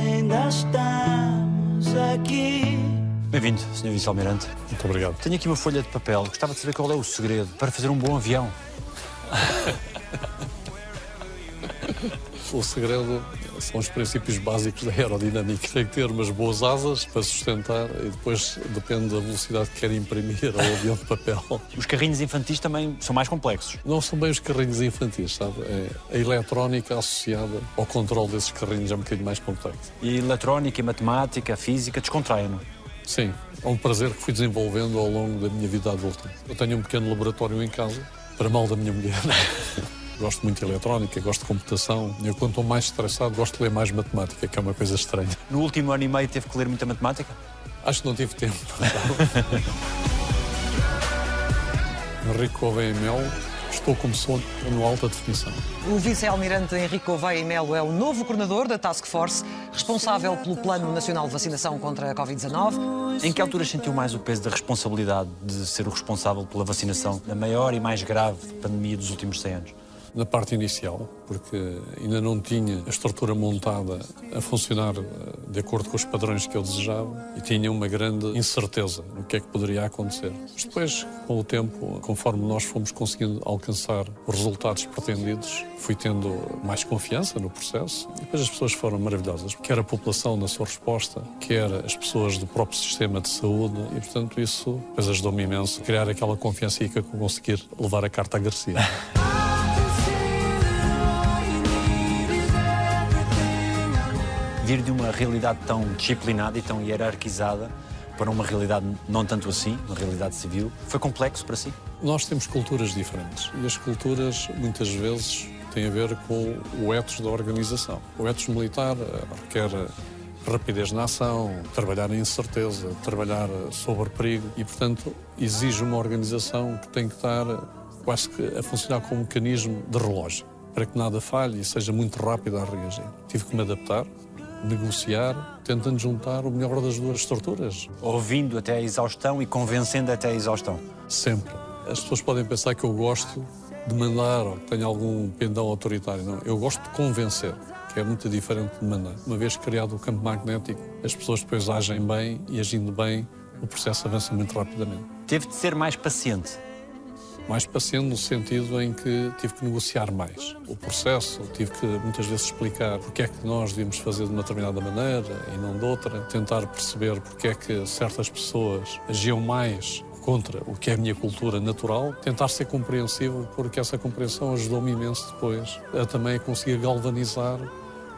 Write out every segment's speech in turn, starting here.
ainda estamos aqui. Bem-vindo, Sr. Vice-Almirante. Muito obrigado. Tenho aqui uma folha de papel. Gostava de saber qual é o segredo para fazer um bom avião. O segredo são os princípios básicos da aerodinâmica. Tem que ter umas boas asas para sustentar e depois depende da velocidade que quer imprimir ao avião de papel. Os carrinhos infantis também são mais complexos. Não são bem os carrinhos infantis, sabe? É a eletrónica associada ao controle desses carrinhos é um bocadinho mais complexo. E eletrónica, e matemática, física descontraem-no. Sim, é um prazer que fui desenvolvendo ao longo da minha vida adulta. Eu tenho um pequeno laboratório em casa, para mal da minha mulher. Gosto muito de eletrónica, gosto de computação. Eu, quando estou mais estressado, gosto de ler mais matemática, que é uma coisa estranha. No último ano e meio teve que ler muita matemática? Acho que não tive tempo. Enrico Gouveia Melo, estou como sonho no alta definição. O vice-almirante Henrique Gouveia e Melo é o novo coordenador da Task Force, responsável pelo Plano Nacional de Vacinação contra a Covid-19. Em que altura sentiu mais o peso da responsabilidade de ser o responsável pela vacinação da maior e mais grave pandemia dos últimos 100 anos? Na parte inicial, porque ainda não tinha a estrutura montada a funcionar eh, de acordo com os padrões que eu desejava e tinha uma grande incerteza no que é que poderia acontecer. Mas depois, com o tempo, conforme nós fomos conseguindo alcançar os resultados pretendidos, fui tendo mais confiança no processo e depois as pessoas foram maravilhosas, quer a população na sua resposta, quer as pessoas do próprio sistema de saúde e, portanto, isso ajudou-me imenso a criar aquela confiança e eu conseguir levar a carta agressiva. vir de uma realidade tão disciplinada e tão hierarquizada para uma realidade não tanto assim, uma realidade civil, foi complexo para si? Nós temos culturas diferentes e as culturas muitas vezes têm a ver com o ethos da organização. O ethos militar eh, requer rapidez na ação, trabalhar em incerteza, trabalhar sob perigo e, portanto, exige uma organização que tem que estar quase que a funcionar como um mecanismo de relógio para que nada falhe e seja muito rápido a reagir. Tive que me adaptar, negociar, tentando juntar o melhor das duas estruturas. Ouvindo até a exaustão e convencendo até a exaustão. Sempre. As pessoas podem pensar que eu gosto de mandar ou que tenho algum pendão autoritário. Não, eu gosto de convencer, que é muito diferente de mandar. Uma vez criado o campo magnético, as pessoas depois agem bem e agindo bem, o processo avança muito rapidamente. Teve de ser mais paciente mais paciente no sentido em que tive que negociar mais o processo, tive que muitas vezes explicar porque é que nós devíamos fazer de uma determinada maneira e não de outra, tentar perceber porque é que certas pessoas agiam mais contra o que é a minha cultura natural, tentar ser compreensivo, porque essa compreensão ajudou-me imenso depois a também conseguir galvanizar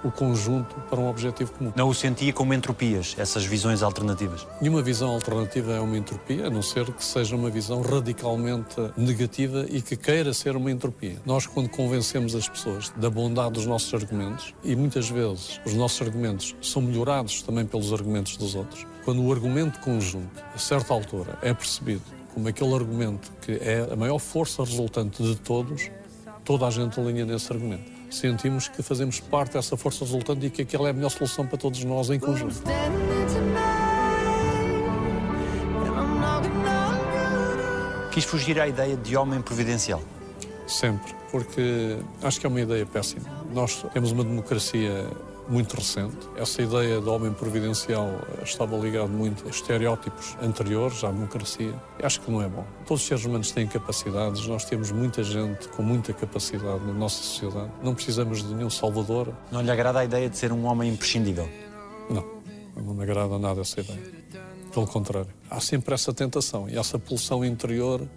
o conjunto para um objetivo comum. Não o sentia como entropias, essas visões alternativas? Nenhuma visão alternativa é uma entropia, a não ser que seja uma visão radicalmente negativa e que queira ser uma entropia. Nós, quando convencemos as pessoas da bondade dos nossos argumentos, e muitas vezes os nossos argumentos são melhorados também pelos argumentos dos outros, quando o argumento conjunto, a certa altura, é percebido como aquele argumento que é a maior força resultante de todos, toda a gente alinha nesse argumento sentimos que fazemos parte dessa força resultante e que aquela é a melhor solução para todos nós em conjunto. Quis fugir à ideia de homem providencial? Sempre, porque acho que é uma ideia péssima. Nós temos uma democracia muito recente. Essa ideia do homem providencial estava ligado muito a estereótipos anteriores à democracia. Acho que não é bom. Todos os seres humanos têm capacidades, nós temos muita gente com muita capacidade na nossa sociedade. Não precisamos de nenhum salvador. Não lhe agrada a ideia de ser um homem imprescindível? Não, não me agrada nada essa ideia. Pelo contrário, há sempre essa tentação e essa pulsão interior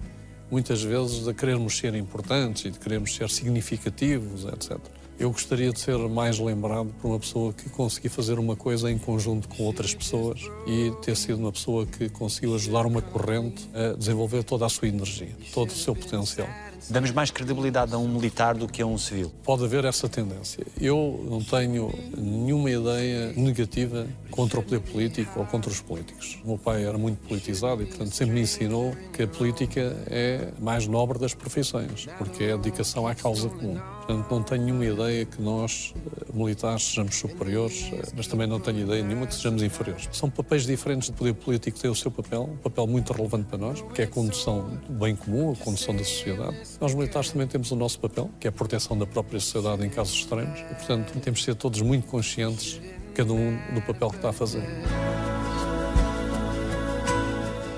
muitas vezes de querermos ser importantes e de querermos ser significativos, etc. Eu gostaria de ser mais lembrado por uma pessoa que conseguiu fazer uma coisa em conjunto com outras pessoas e ter sido uma pessoa que conseguiu ajudar uma corrente a desenvolver toda a sua energia, todo o seu potencial. Damos mais credibilidade a um militar do que a um civil? Pode haver essa tendência. Eu não tenho nenhuma ideia negativa contra o poder político ou contra os políticos. O meu pai era muito politizado e, portanto, sempre me ensinou que a política é mais nobre das profissões, porque é a dedicação à causa comum. Portanto, não tenho nenhuma ideia que nós, eh, militares, sejamos superiores, eh, mas também não tenho ideia nenhuma que sejamos inferiores. São papéis diferentes de poder político, tem o seu papel, um papel muito relevante para nós, porque é a condução do bem comum, a condução da sociedade. Nós, militares, também temos o nosso papel, que é a proteção da própria sociedade em casos extremos, e, portanto, temos de ser todos muito conscientes cada um do papel que está a fazer.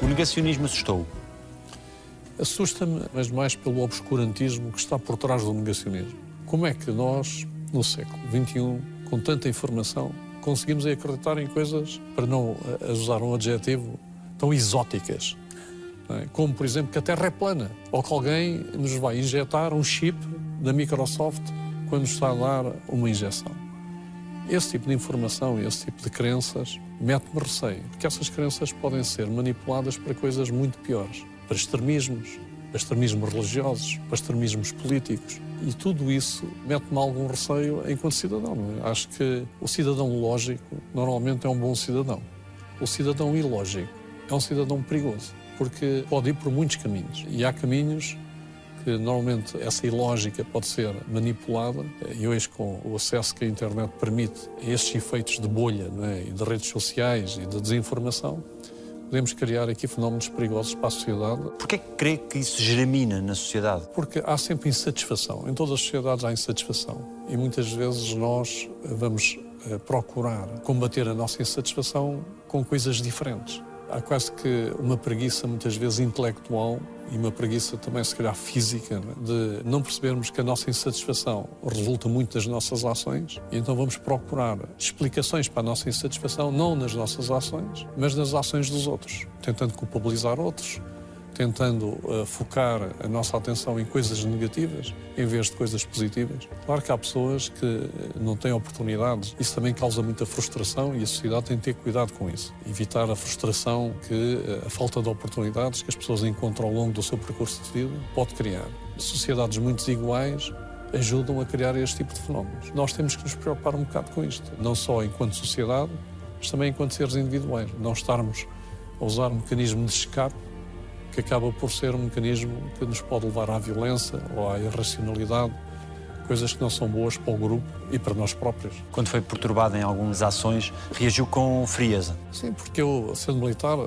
O negacionismo assustou. Assusta-me, mas mais pelo obscurantismo que está por trás do negacionismo. Como é que nós, no século XXI, com tanta informação, conseguimos acreditar em coisas, para não eh, usar um adjetivo, tão exóticas? É? Como, por exemplo, que a Terra é plana, ou que alguém nos vai injetar um chip da Microsoft quando está a dar uma injeção. Esse tipo de informação, esse tipo de crenças, mete-me receio, porque essas crenças podem ser manipuladas para coisas muito piores para extremismos, para extremismos religiosos, para extremismos políticos. E tudo isso mete-me algum receio enquanto cidadão. É? Acho que o cidadão lógico normalmente é um bom cidadão. O cidadão ilógico é um cidadão perigoso, porque pode ir por muitos caminhos. E há caminhos que normalmente essa ilógica pode ser manipulada e hoje com o acesso que a internet permite a estes efeitos de bolha é? e de redes sociais e de desinformação, podemos criar aqui fenómenos perigosos para a sociedade. Porquê que crê que isso germina na sociedade? Porque há sempre insatisfação. Em todas as sociedades há insatisfação. E muitas vezes nós vamos eh, procurar combater a nossa insatisfação com coisas diferentes. Há quase que uma preguiça, muitas vezes intelectual, e uma preguiça também, se calhar, física, né? de não percebermos que a nossa insatisfação resulta muito das nossas ações, e então vamos procurar explicações para a nossa insatisfação, não nas nossas ações, mas nas ações dos outros, tentando culpabilizar outros, tentando uh, focar a nossa atenção em coisas negativas em vez de coisas positivas. Claro que há pessoas que eh, não têm oportunidades, isso também causa muita frustração e a sociedade tem que ter cuidado com isso. Evitar a frustração que uh, a falta de oportunidades que as pessoas encontram ao longo do seu percurso de vida pode criar. Sociedades muito desiguais ajudam a criar este tipo de fenómenos. Nós temos que nos preocupar um bocado com isto, não só enquanto sociedade, mas também enquanto seres individuais. Não estarmos a usar um mecanismo de escape que acaba por ser um mecanismo que nos pode levar à violência ou à irracionalidade, coisas que não são boas para o grupo e para nós próprios. Quando foi perturbado em algumas ações, reagiu com frieza? Sim, porque eu, sendo militar,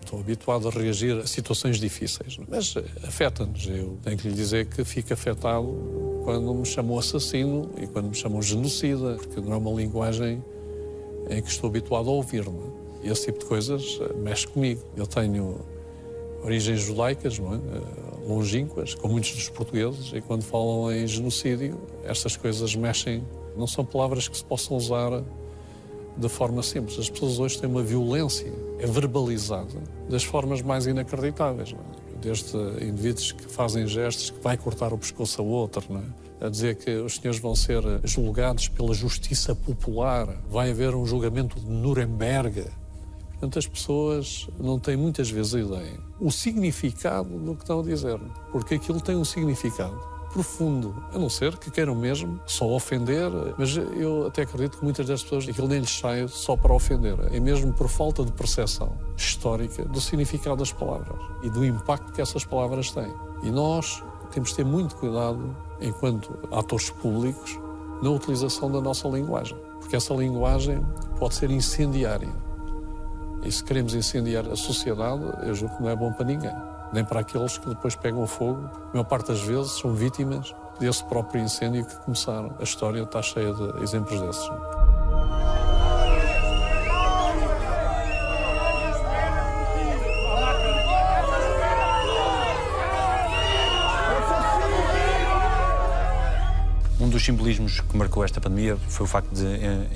estou habituado a reagir a situações difíceis, mas afeta-nos. Eu tenho que lhe dizer que fico afetado quando me chamam assassino e quando me chamam genocida, porque não é uma linguagem em que estou habituado a ouvir-me. Esse tipo de coisas mexe comigo. Eu tenho origens judaicas, não é? Eh, longínquas, como muitos dos portugueses, e quando falam em genocídio, estas coisas mexem. Não são palavras que se possam usar de forma simples. As pessoas hoje têm uma violência, é verbalizada, das formas mais inacreditáveis. É? Desde indivíduos que fazem gestos que vai cortar o pescoço a outro, é? a dizer que os senhores vão ser julgados pela justiça popular, vai haver um julgamento de Nuremberg. Portanto, as pessoas não têm muitas vezes a ideia, o significado do que estão a dizer, porque aquilo tem um significado profundo, a não ser que queiram mesmo só ofender, mas eu até acredito que muitas das pessoas aquilo nem lhes sai só para ofender, é mesmo por falta de percepção histórica do significado das palavras e do impacto que essas palavras têm. E nós temos de ter muito cuidado, enquanto atores públicos, na utilização da nossa linguagem, porque essa linguagem pode ser incendiária e se queremos incendiar a sociedade, eu julgo que não é bom para ninguém. Nem para aqueles que depois pegam fogo. A maior parte das vezes são vítimas desse próprio incêndio que começaram. A história está cheia de exemplos desses. Um dos simbolismos que marcou esta pandemia foi o facto de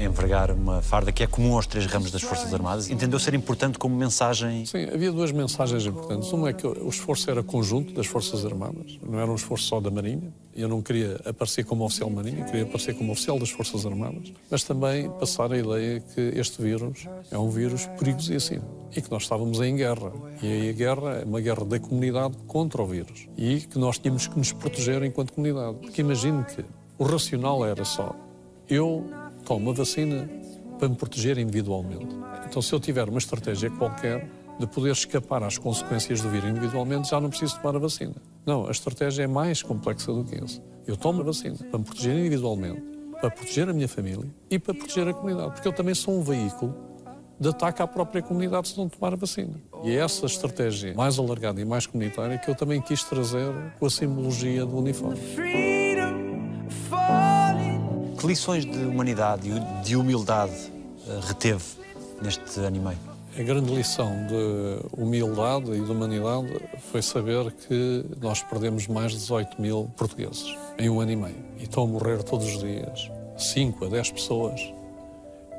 envergar uma farda que é comum aos três ramos das Forças Armadas. Entendeu ser importante como mensagem? Sim, havia duas mensagens importantes. Uma é que o esforço era conjunto das Forças Armadas, não era um esforço só da Marinha. Eu não queria aparecer como oficial Marinha, queria aparecer como oficial das Forças Armadas, mas também passar a ideia que este vírus é um vírus perigosíssimo e que nós estávamos em guerra. E aí a guerra é uma guerra da comunidade contra o vírus e que nós tínhamos que nos proteger enquanto comunidade. Porque imagine que o racional era só: eu tomo a vacina para me proteger individualmente. Então, se eu tiver uma estratégia qualquer de poder escapar às consequências do vírus individualmente, já não preciso tomar a vacina. Não, a estratégia é mais complexa do que isso. Eu tomo a vacina para me proteger individualmente, para proteger a minha família e para proteger a comunidade, porque eu também sou um veículo de ataque à própria comunidade se não tomar a vacina. E é essa estratégia mais alargada e mais comunitária que eu também quis trazer com a simbologia do uniforme. Que lições de humanidade e de humildade eh, reteve neste ano e meio? A grande lição de humildade e de humanidade foi saber que nós perdemos mais de 18 mil portugueses em um ano e meio. E estão a morrer todos os dias 5 a 10 pessoas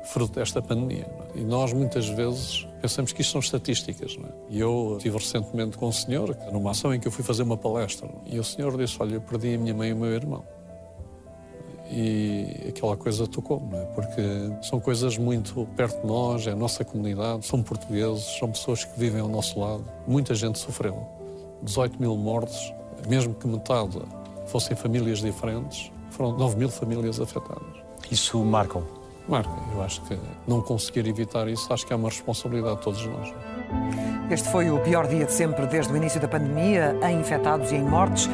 fruto desta pandemia. É? E nós, muitas vezes, pensamos que isto são estatísticas. É? E eu estive recentemente com um senhor, numa ação em que eu fui fazer uma palestra, e o senhor disse: Olha, eu perdi a minha mãe e o meu irmão e aquela coisa tocou, não é? Porque são coisas muito perto de nós, é a nossa comunidade, são portugueses, são pessoas que vivem ao nosso lado. Muita gente sofreu. 18 mil mortes, mesmo que metade fossem famílias diferentes, foram 9 mil famílias afetadas. Isso marca? Marca. Eu acho que não conseguir evitar isso, acho que é uma responsabilidade de todos nós. Este foi o pior dia de sempre desde o início da pandemia, em infectados e em mortes.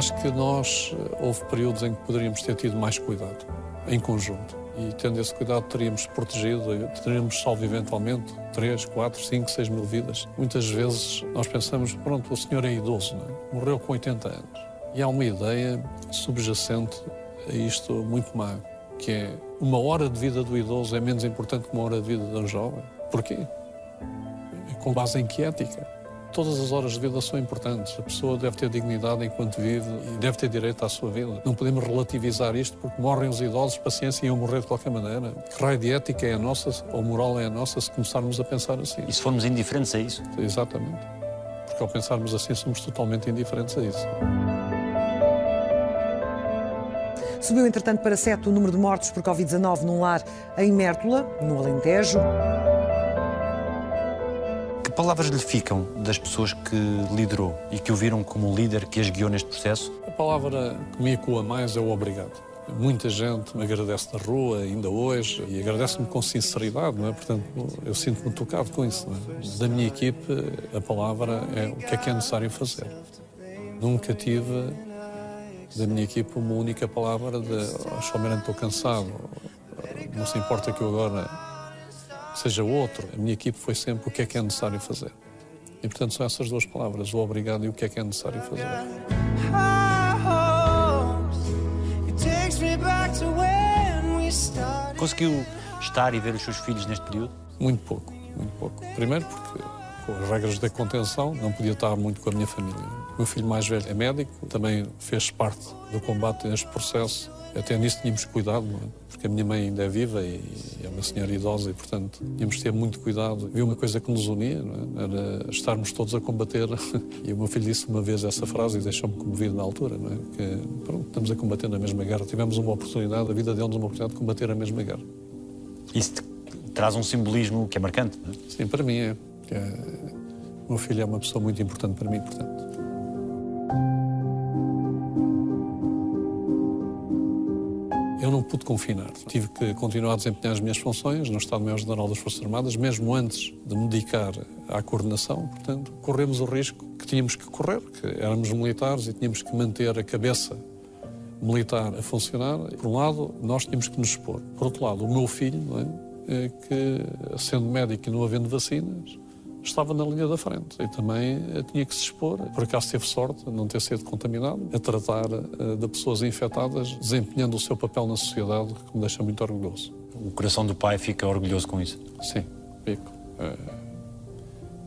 Acho que nós, eh, houve períodos em que poderíamos ter tido mais cuidado, em conjunto. E tendo esse cuidado, teríamos protegido, teríamos salvo eventualmente 3, 4, 5, 6 mil vidas. Muitas vezes nós pensamos, pronto, o senhor é idoso, não é? morreu com 80 anos. E há uma ideia subjacente a isto muito má, que é uma hora de vida do idoso é menos importante que uma hora de vida de um jovem. Porquê? Com base em que ética? Todas as horas de vida são importantes. A pessoa deve ter dignidade enquanto vive e deve ter direito à sua vida. Não podemos relativizar isto porque morrem os idosos, paciência, iam morrer de qualquer maneira. Que raio de ética é a nossa, ou moral é a nossa, se começarmos a pensar assim? E se formos indiferentes a isso? Exatamente. Porque ao pensarmos assim, somos totalmente indiferentes a isso. Subiu, entretanto, para sete o número de mortos por Covid-19 num lar em Mértola, no Alentejo palavras lhe ficam das pessoas que liderou e que o viram como líder que as guiou neste processo? A palavra que me ecoa mais é o obrigado. Muita gente me agradece na rua, ainda hoje, e agradece-me com sinceridade, não é? Portanto, eu sinto-me tocado com isso. É? Da minha equipe, a palavra é o que é que é necessário fazer. Nunca tive da minha equipe uma única palavra de oh, estou cansado, não se importa que eu agora seja outro. A minha equipe foi sempre o que é que é necessário fazer. E, portanto, são essas duas palavras, o obrigado e o que é que é necessário fazer. Conseguiu estar e ver os seus filhos neste período? Muito pouco, muito pouco. Primeiro porque com as regras da contenção não podia estar muito com a minha família. O meu filho mais velho é médico, também fez parte do combate neste processo. Até nisso tínhamos cuidado, é? porque a minha mãe ainda é viva e é uma senhora idosa e, portanto, tínhamos de ter muito cuidado. Havia uma coisa que nos unia, é? era estarmos todos a combater. E o meu filho disse uma vez essa frase e deixou-me comovido na altura, não é? que pronto, estamos a combater na mesma guerra. Tivemos uma oportunidade, a vida dele nos uma oportunidade de combater a mesma guerra. Isso traz um simbolismo que é marcante, não é? Sim, para mim é. é. O meu filho é uma pessoa muito importante para mim, portanto. Eu não pude confinar. Tive que continuar a desempenhar as minhas funções no Estado-Maior-General das Forças Armadas, mesmo antes de me dedicar à coordenação. Portanto, corremos o risco que tínhamos que correr, que éramos militares e tínhamos que manter a cabeça militar a funcionar. Por um lado, nós tínhamos que nos expor. Por outro lado, o meu filho, é? é? que, sendo médico e não havendo vacinas, estava na linha da frente e também eh, tinha que se expor. Por acaso teve sorte de não ter sido contaminado, a tratar uh, de pessoas infectadas, desempenhando o seu papel na sociedade, que me deixa muito orgulhoso. O coração do pai fica orgulhoso com isso? Sim, fico. Uh,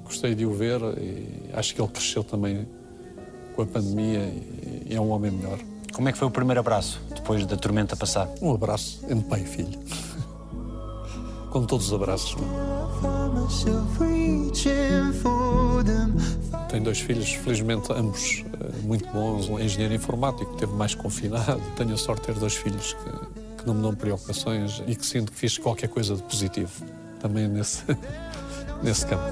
gostei de o ver e acho que ele cresceu também com a pandemia e, é um homem melhor. Como é que foi o primeiro abraço, depois da tormenta passar? Um abraço entre pai e filho. com todos os abraços. Tenho dois filhos, felizmente ambos eh, muito bons. Um engenheiro informático, teve mais confinado. Tenho a sorte de ter dois filhos que, que não me dão preocupações e que sinto que fiz qualquer coisa de positivo também nesse, nesse campo.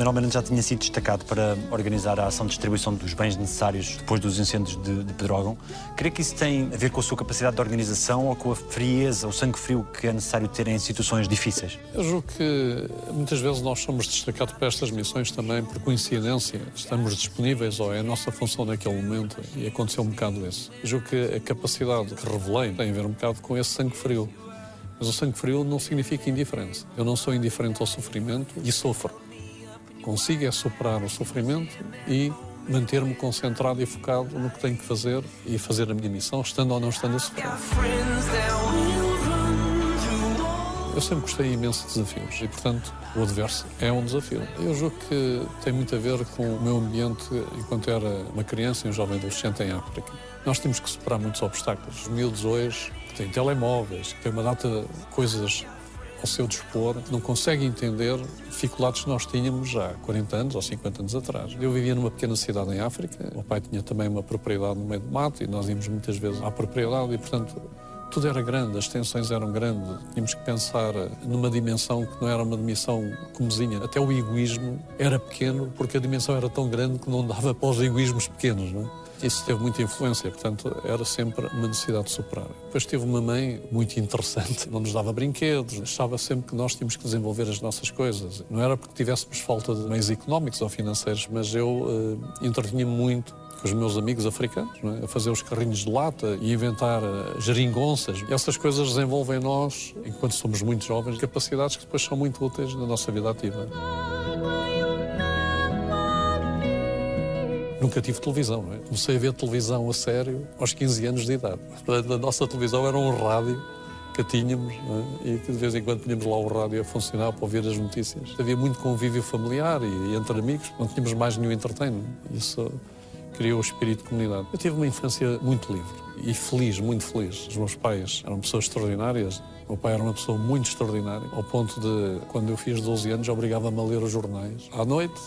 Sr. Almirante já tinha sido destacado para organizar a ação de distribuição dos bens necessários depois dos incêndios de, de Pedrógão. Creio que isso tem a ver com a sua capacidade de organização ou com a frieza, o sangue frio que é necessário ter em situações difíceis? Eu julgo que muitas vezes nós somos destacados para estas missões também por coincidência. Estamos disponíveis ou é a nossa função naquele momento e aconteceu um bocado isso. Eu julgo que a capacidade que revelei tem a ver um bocado com esse sangue frio. Mas o sangue frio não significa indiferença. Eu não sou indiferente ao sofrimento e sofro consiga é superar o sofrimento e manter-me concentrado e focado no que tenho que fazer e fazer a minha missão, estando ou não estando a sofrer. Eu sempre gostei imenso de desafios e, portanto, o adverso é um desafio. Eu julgo que tem muito a ver com o meu ambiente enquanto era uma criança e um jovem adolescente em África. Nós temos que superar muitos obstáculos. Os miúdos hoje que têm telemóveis, que têm uma data de coisas ao seu dispor, não conseguem entender dificuldades que nós tínhamos há 40 anos ou 50 anos atrás. Eu vivia numa pequena cidade em África, o meu pai tinha também uma propriedade no meio do mato e nós íamos muitas vezes à propriedade e, portanto, tudo era grande, as tensões eram grandes, tínhamos que pensar numa dimensão que não era uma dimensão comezinha. Até o egoísmo era pequeno, porque a dimensão era tão grande que não dava para os egoísmos pequenos. Não é? Isso teve muita influência, portanto, era sempre uma necessidade de superar. Depois tive uma mãe muito interessante, não nos dava brinquedos, achava sempre que nós tínhamos que desenvolver as nossas coisas. Não era porque tivéssemos falta de meios económicos ou financeiros, mas eu uh, entretinha-me muito com os meus amigos africanos, é? a fazer os carrinhos de lata e inventar uh, geringonças. Essas coisas desenvolvem em nós, enquanto somos muito jovens, capacidades que depois são muito úteis na nossa vida ativa. Nunca tive televisão, não é? Comecei a ver televisão a sério aos 15 anos de idade. A nossa televisão era um rádio que tínhamos é? e de vez em quando tínhamos lá o rádio a funcionar para ouvir as notícias. Havia muito convívio familiar e, entre amigos, não tínhamos mais nenhum entretenimento. Isso criou o espírito de comunidade. Eu tive uma infância muito livre e feliz, muito feliz. Os meus pais eram pessoas extraordinárias. O meu pai era uma pessoa muito extraordinária, ao ponto de, quando eu fiz 12 anos, obrigava-me a ler os jornais. À noite,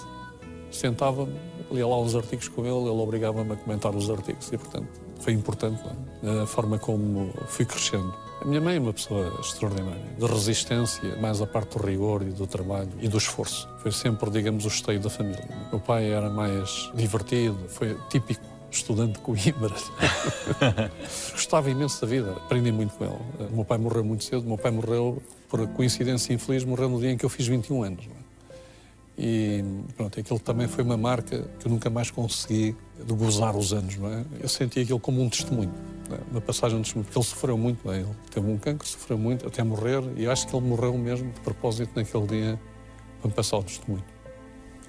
sentava-me, lia lá uns artigos com ele, ele obrigava-me a comentar os artigos e, portanto, foi importante é? a forma como fui crescendo. A minha mãe é uma pessoa extraordinária, de resistência, mais a parte do rigor e do trabalho e do esforço. Foi sempre, digamos, o esteio da família. O meu pai era mais divertido, foi típico estudante de Coimbra. Gostava imenso da vida, aprendi muito com ele. O meu pai morreu muito cedo, o meu pai morreu, por coincidência infeliz, morreu no dia em que eu fiz 21 anos. E pronto, aquilo também foi uma marca que eu nunca mais consegui de gozar os anos, não é? Eu senti aquilo como um testemunho, é? uma passagem de testemunho, porque ele sofreu muito, é? ele teve um cancro, sofreu muito até morrer, e acho que ele morreu mesmo de propósito naquele dia para me passar o testemunho.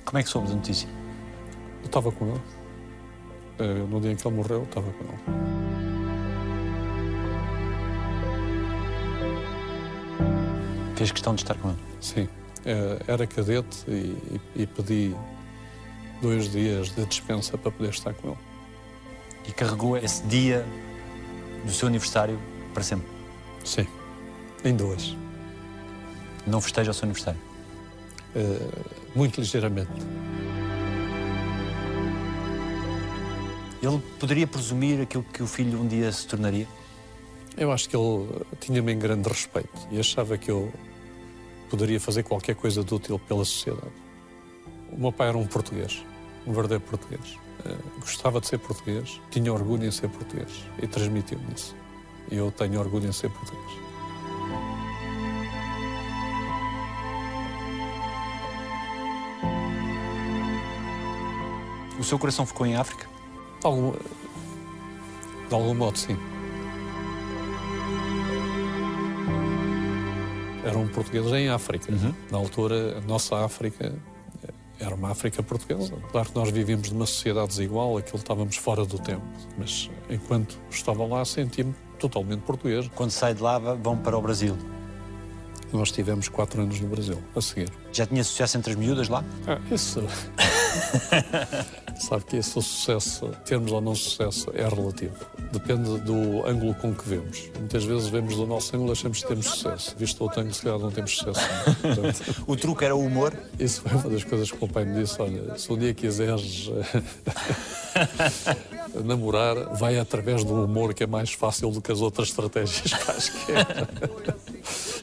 Como é que soube a notícia? Eu estava com ele. Eh, no dia em que ele morreu, eu estava com ele. Fez questão de estar com ele? Sim. Eh, era cadete e, e, e pedi dois dias de dispensa para poder estar com ele. E carregou esse dia do seu aniversário para sempre? Sim, ainda hoje. Não festeja o seu aniversário? Uh, muito ligeiramente. Ele poderia presumir aquilo que o filho um dia se tornaria? Eu acho que ele tinha-me em grande respeito e achava que eu poderia fazer qualquer coisa de útil pela sociedade. O meu pai era um português, um verdadeiro português. Uh, gostava de ser português, tinha orgulho em ser português e transmitiu-me isso. E eu tenho orgulho em ser português. O seu coração ficou em África? De algum, de algum modo, sim. Portugueses em África. Uhum. Na altura, a nossa África era uma África portuguesa. Claro que nós vivíamos numa sociedade desigual, aquilo estávamos fora do tempo. Mas enquanto estava lá, senti-me totalmente português. Quando sai de lá, vão para o Brasil. Nós tivemos quatro anos no Brasil, a seguir. Já tinha sucesso entre as miúdas lá? Ah, isso. Sabe que esse sucesso, termos ou não sucesso, é relativo. Depende do ângulo com que vemos. Muitas vezes vemos do nosso ângulo e achamos que temos sucesso. Visto o outro ângulo, se calhar não temos sucesso. Portanto, o truque era o humor? Isso foi uma das coisas que o meu pai me disse. Olha, se um dia quiseres namorar, vai através do humor, que é mais fácil do que as outras estratégias que acho que é.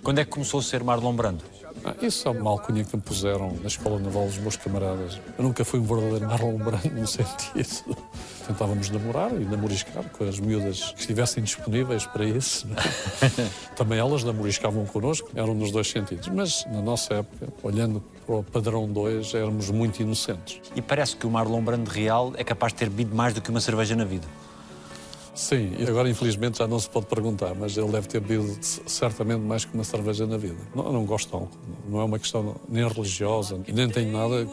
Quando é que começou a ser Marlon Brando? Ah, isso é uma alcunha que me puseram na escola naval dos meus camaradas. Eu nunca fui um verdadeiro Marlon Brando no sentido. Tentávamos namorar e namoriscar com as miúdas que estivessem disponíveis para isso. É? Também elas namoriscavam connosco, eram nos dois sentidos. Mas na nossa época, olhando para o padrão 2, éramos muito inocentes. E parece que o Marlon Brando real é capaz de ter bebido mais do que uma cerveja na vida. Sim, e agora infelizmente já não se pode perguntar, mas ele deve ter bebido certamente mais que uma cerveja na vida. Não, não gosto de álcool, não é uma questão nem religiosa e nem tenho nada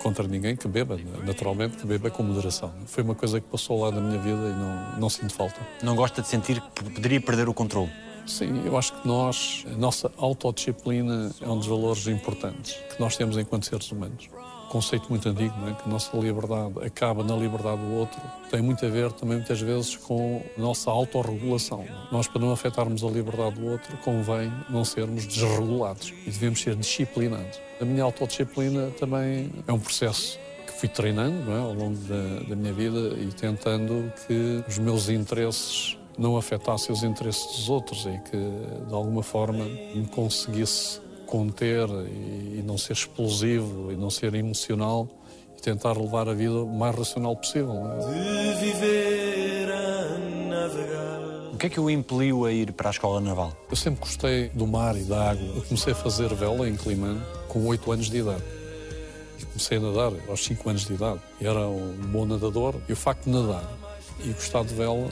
contra ninguém que beba, naturalmente que beba com moderação. Foi uma coisa que passou lá na minha vida e não, não sinto falta. Não gosta de sentir que poderia perder o controle? Sim, eu acho que nós, a nossa autodisciplina é um dos valores importantes que nós temos enquanto seres humanos conceito muito antigo, é? que a nossa liberdade acaba na liberdade do outro, tem muito a ver também muitas vezes com a nossa autorregulação. Nós, para não afetarmos a liberdade do outro, convém não sermos desregulados e devemos ser disciplinados. A minha autodisciplina também é um processo que fui treinando é? ao longo da, da minha vida e tentando que os meus interesses não afetassem os interesses dos outros e que, de alguma forma, me conseguisse conter e, não ser explosivo e não ser emocional e tentar levar a vida o mais racional possível. É? De viver a navegar. O que é que o impeliu a ir para a escola naval? Eu sempre gostei do mar e da água. Eu comecei a fazer vela em Climano com 8 anos de idade. Comecei a nadar aos 5 anos de idade. Era um bom nadador e o facto de nadar e gostar de vela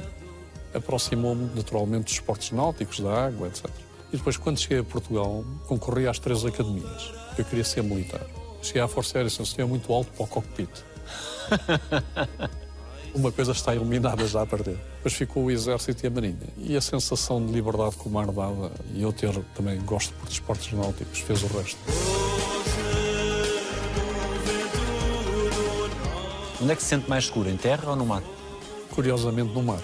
aproximou-me naturalmente dos esportes náuticos, da água, etc. E depois, quando cheguei a Portugal, concorri às três academias. Eu queria ser militar. Cheguei à Força Aérea São Senhor muito alto para o cockpit. Uma coisa está iluminada já a perder. Depois ficou o Exército e a Marinha. E a sensação de liberdade que o mar dava, e eu ter também gosto por desportos náuticos, fez o resto. Onde é que se sente mais seguro, em terra ou no mar? Curiosamente, no mar.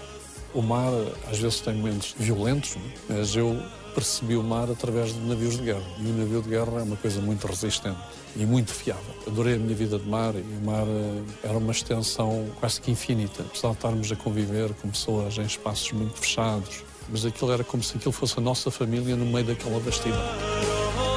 O mar às vezes tem momentos violentos, mas eu percebi o mar através de navios de guerra. E o navio de guerra é uma coisa muito resistente e muito fiável. Adorei a minha vida de mar e o mar eh, era uma extensão quase que infinita. Apesar de estarmos a conviver com pessoas em espaços muito fechados, mas aquilo era como se aquilo fosse a nossa família no meio daquela vastidão.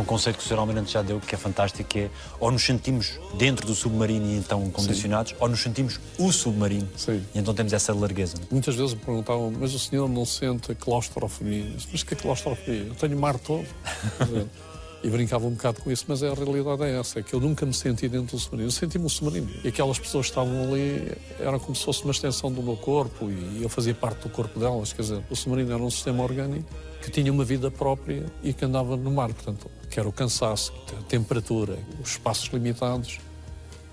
Um conceito que o Sr. Almirante já deu que é fantástico, que é ou nos sentimos dentro do submarino e então condicionados, Sim. ou nos sentimos o submarino Sim. e então temos essa largueza. Muitas vezes me perguntavam, mas o senhor não sente claustrofobia? Mas que é claustrofobia? Eu tenho mar todo. e brincava um bocado com isso, mas a realidade é essa, é que eu nunca me senti dentro do submarino. Eu senti-me um submarino. E aquelas pessoas que estavam ali eram como se fosse uma extensão do meu corpo e eu fazia parte do corpo delas. Quer dizer, o submarino era um sistema orgânico que tinha uma vida própria e que andava no mar. Portanto, quer o cansaço, a temperatura, os espaços limitados,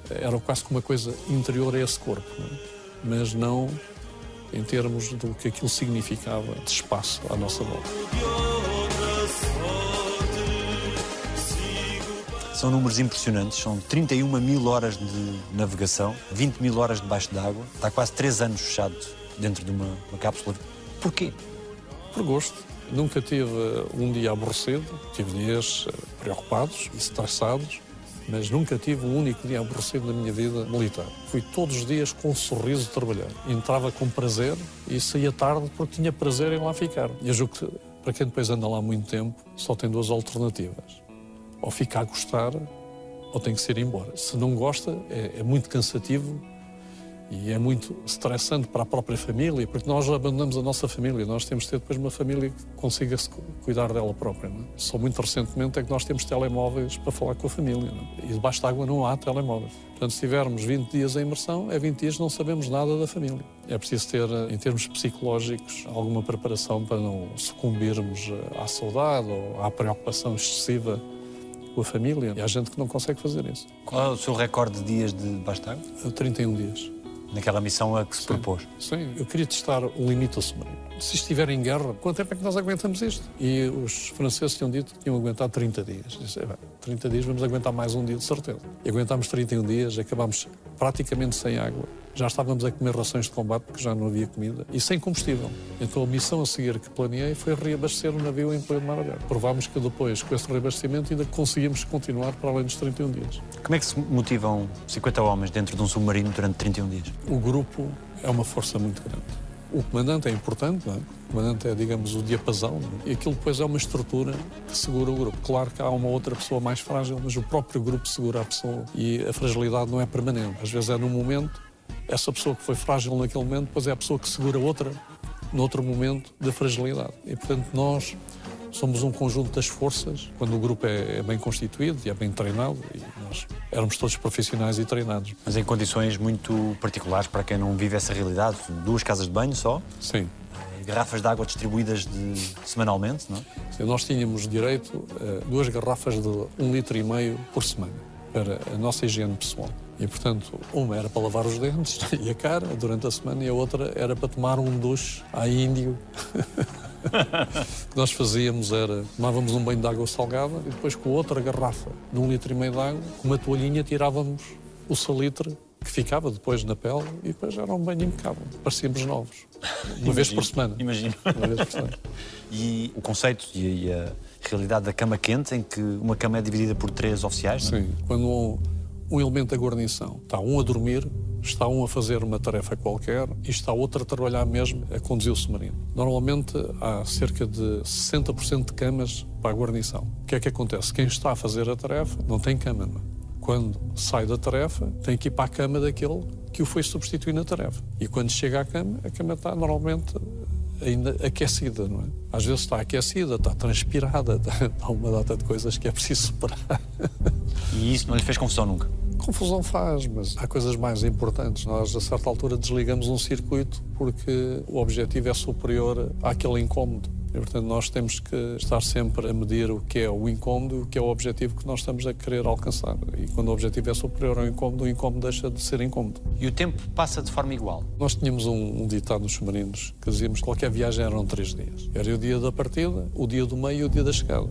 era quase como uma coisa interior a esse corpo, não é? mas não em termos do que aquilo significava de espaço à nossa volta. São números impressionantes, são 31 mil horas de navegação, 20 mil horas debaixo d'água, está quase 3 anos fechado dentro de uma, uma cápsula. Porquê? Por gosto. Nunca tive um dia aborrecido, tive dias eh, preocupados e estressados, mas nunca tive um único dia aborrecido na minha vida militar. Fui todos os dias com um sorriso trabalhar. Entrava com prazer e saía tarde porque tinha prazer em lá ficar. E eu julgo que, para quem depois anda lá muito tempo, só tem duas alternativas. Ou fica a gostar, ou tem que ser embora. Se não gosta, é, é muito cansativo e é muito estressante para a própria família, porque nós abandonamos a nossa família, nós temos de ter depois uma família que consiga -se cuidar dela própria. Não é? Só muito recentemente é que nós temos telemóveis para falar com a família. É? E debaixo de água não há telemóveis. Portanto, se tivermos 20 dias em imersão, é 20 dias não sabemos nada da família. É preciso ter, em termos psicológicos, alguma preparação para não sucumbirmos à saudade ou à preocupação excessiva com a família. E há gente que não consegue fazer isso. Qual é o seu recorde de dias de debaixo de água? 31 dias naquela missão a que se sim, propôs. Sim, eu queria testar o limite ao submarino. Se estiver em guerra, quanto tempo é que nós aguentamos isto? E os franceses tinham dito que tinham aguentado 30 dias. Disse, 30 dias vamos aguentar mais um dia de certeza. E aguentámos 31 dias, acabámos praticamente sem água. Já estávamos a comer rações de combate porque já não havia comida e sem combustível. Então a missão a seguir que planeei foi reabastecer o navio em pleno mar aberto. Provámos que depois, com esse reabastecimento, ainda conseguimos continuar para além dos 31 dias. Como é que se motivam 50 homens dentro de um submarino durante 31 dias? O grupo é uma força muito grande. O comandante é importante, é? O comandante é, digamos, o diapasão, é? e aquilo depois é uma estrutura que segura o grupo. Claro que há uma outra pessoa mais frágil, mas o próprio grupo segura a pessoa e a fragilidade não é permanente. Às vezes é num momento essa pessoa que foi frágil naquele momento, depois é a pessoa que segura outra noutro momento da fragilidade. E, portanto, nós somos um conjunto das forças, quando o grupo é, é bem constituído e é bem treinado, e Nós éramos todos profissionais e treinados. Mas em condições muito particulares para quem não vive essa realidade. Duas casas de banho só, Sim. garrafas de água distribuídas de- semanalmente, não é? Sim, Nós tínhamos direito a duas garrafas de um litro e meio por semana para a nossa higiene pessoal. E, portanto, uma era para lavar os dentes e a cara durante a semana e a outra era para tomar um duche a índio. o que nós fazíamos era, tomávamos um banho de água salgada e depois com outra garrafa de um litro e meio de água, com uma toalhinha tirávamos o salitre que ficava depois na pele e depois era um banho impecável. Parecíamos novos. Uma vez por semana. Imagino. Uma vez por semana. E o conceito e a realidade da cama quente, em que uma cama é dividida por três oficiais, é? Sim, quando um, um elemento da guarnição está um a dormir, está um a fazer uma tarefa qualquer e está outro a trabalhar mesmo a conduzir o submarino. Normalmente há cerca de 60% de camas para a guarnição. O que é que acontece? Quem está a fazer a tarefa não tem cama. É? Quando sai da tarefa, tem que ir para a cama daquele que o foi substituir na tarefa. E quando chega à cama, a cama está normalmente ainda aquecida, não é? Às vezes está aquecida, está transpirada, está, uma data de coisas que é preciso superar. E isso não lhe fez confusão nunca. Confusão faz, mas há coisas mais importantes. Nós, a certa altura, desligamos um circuito porque o objetivo é superior àquele incómodo. E, portanto, nós temos que estar sempre a medir o que é o incómodo e o que é o objetivo que nós estamos a querer alcançar. E quando o objetivo é superior ao incómodo, o incómodo deixa de ser incómodo. E o tempo passa de forma igual. Nós tínhamos um, um ditado nos submarinos que dizíamos que qualquer viagem eram três dias. Era o dia da partida, o dia do meio e o dia da chegada.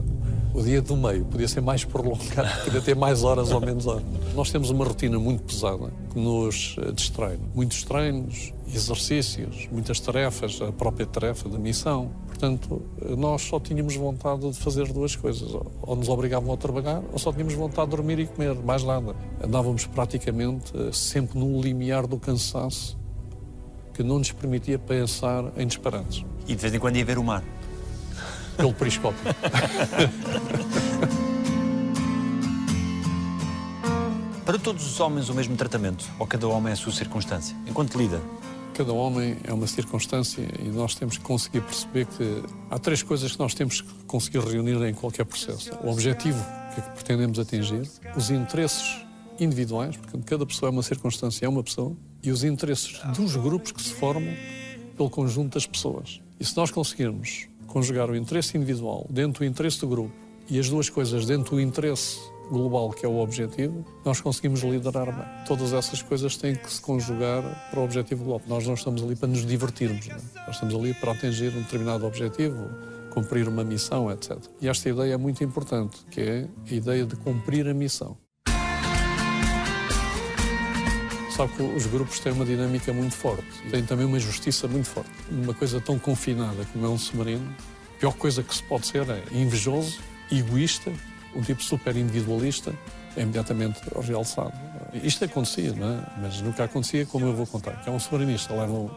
O dia do meio podia ser mais prolongado, podia ter mais horas ou menos horas. Nós temos uma rotina muito pesada que nos eh, distrai. Muitos treinos, exercícios, muitas tarefas, a própria tarefa da missão. Portanto, nós só tínhamos vontade de fazer duas coisas. Ou nos obrigavam a trabalhar, ou só tínhamos vontade de dormir e comer, mais nada. Andávamos praticamente eh, sempre no limiar do cansaço que não nos permitia pensar em disparates. E de vez em quando ia ver o mar. Pelo periscópio. Para todos os homens o mesmo tratamento, ou cada homem a sua circunstância? Enquanto lida, Cada homem é uma circunstância e nós temos que conseguir perceber que há três coisas que nós temos que conseguir reunir em qualquer processo. O objetivo que é que pretendemos atingir, os interesses individuais, porque cada pessoa é uma circunstância, é uma pessoa, e os interesses dos grupos que se formam pelo conjunto das pessoas. E se nós conseguirmos conjugar o interesse individual dentro do interesse do grupo e as duas coisas dentro do interesse global, que é o objetivo, nós conseguimos liderar bem. Todas essas coisas têm que se conjugar para o objetivo global. Nós não estamos ali para nos divertirmos, é? nós estamos ali para atingir um determinado objetivo, cumprir uma missão, etc. E esta ideia é muito importante, que é a ideia de cumprir a missão. Sabe que os grupos têm uma dinâmica muito forte, têm também uma justiça muito forte. Uma coisa tão confinada como é um submarino, a pior coisa que se pode ser é invejoso, egoísta, um tipo super individualista, é imediatamente realçado. Isto acontecia, não é? Mas nunca acontecia como eu vou contar, que é um submarinista, leva um,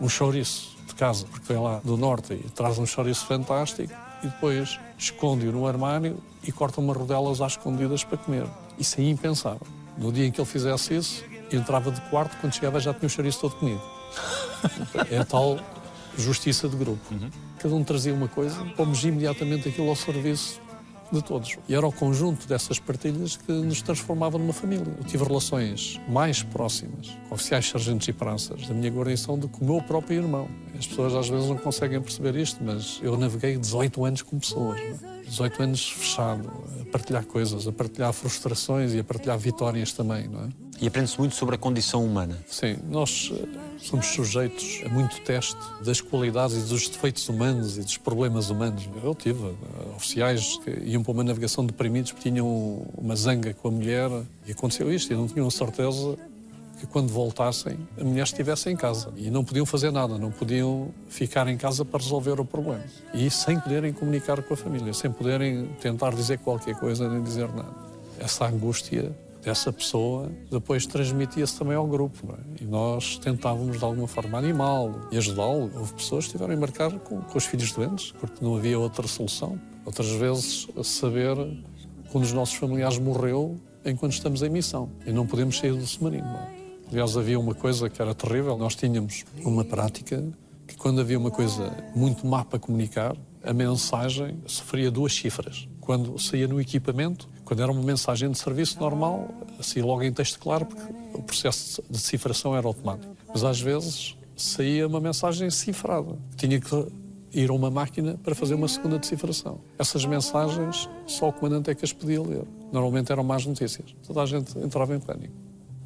um chouriço de casa, porque vem lá do norte e traz um chouriço fantástico e depois esconde-o no armário e corta umas rodelas às escondidas para comer. Isso é impensável. No dia em que ele fizesse isso, entrava de quarto, quando chegava já tinha o chouriço todo comido. É a tal justiça de grupo. Cada um trazia uma coisa, pomos imediatamente aquilo ao serviço de todos. E era o conjunto dessas partilhas que nos transformava numa família. Eu tive relações mais próximas com oficiais, sargentos e praças da minha guarnição do que o meu próprio irmão. As pessoas às vezes não conseguem perceber isto, mas eu naveguei 18 anos com pessoas. não é? 18 anos fechado, a partilhar coisas, a partilhar frustrações e a partilhar vitórias também, não é? E aprende-se muito sobre a condição humana. Sim, nós eh, somos sujeitos a muito teste das qualidades e dos defeitos humanos e dos problemas humanos. Eu tive eh, oficiais que iam para uma navegação deprimidos porque tinham uma zanga com a mulher e aconteceu isto e não tinham certeza que quando voltassem a mulher estivesse em casa e não podiam fazer nada, não podiam ficar em casa para resolver o problema. E sem poderem comunicar com a família, sem poderem tentar dizer qualquer coisa nem dizer nada. Essa angústia dessa pessoa depois transmitia-se também ao grupo. é? E nós tentávamos de alguma forma animá-lo e ajudá-lo. Houve pessoas que tiveram a embarcar com, com os filhos doentes, porque não havia outra solução. Outras vezes, saber que um dos nossos familiares morreu enquanto estamos em missão e não podemos sair do submarino. é? Aliás, havia uma coisa que era terrível. Nós tínhamos uma prática que, quando havia uma coisa muito má para comunicar, a mensagem sofria duas cifras. Quando saía no equipamento, Quando era uma mensagem de serviço normal, assim logo em texto claro, porque o processo de decifração era automático. Mas às vezes saía uma mensagem cifrada. Tinha que ir a uma máquina para fazer uma segunda decifração. Essas mensagens só o comandante é que as podia ler. Normalmente eram más notícias. Toda a gente entrava em pânico.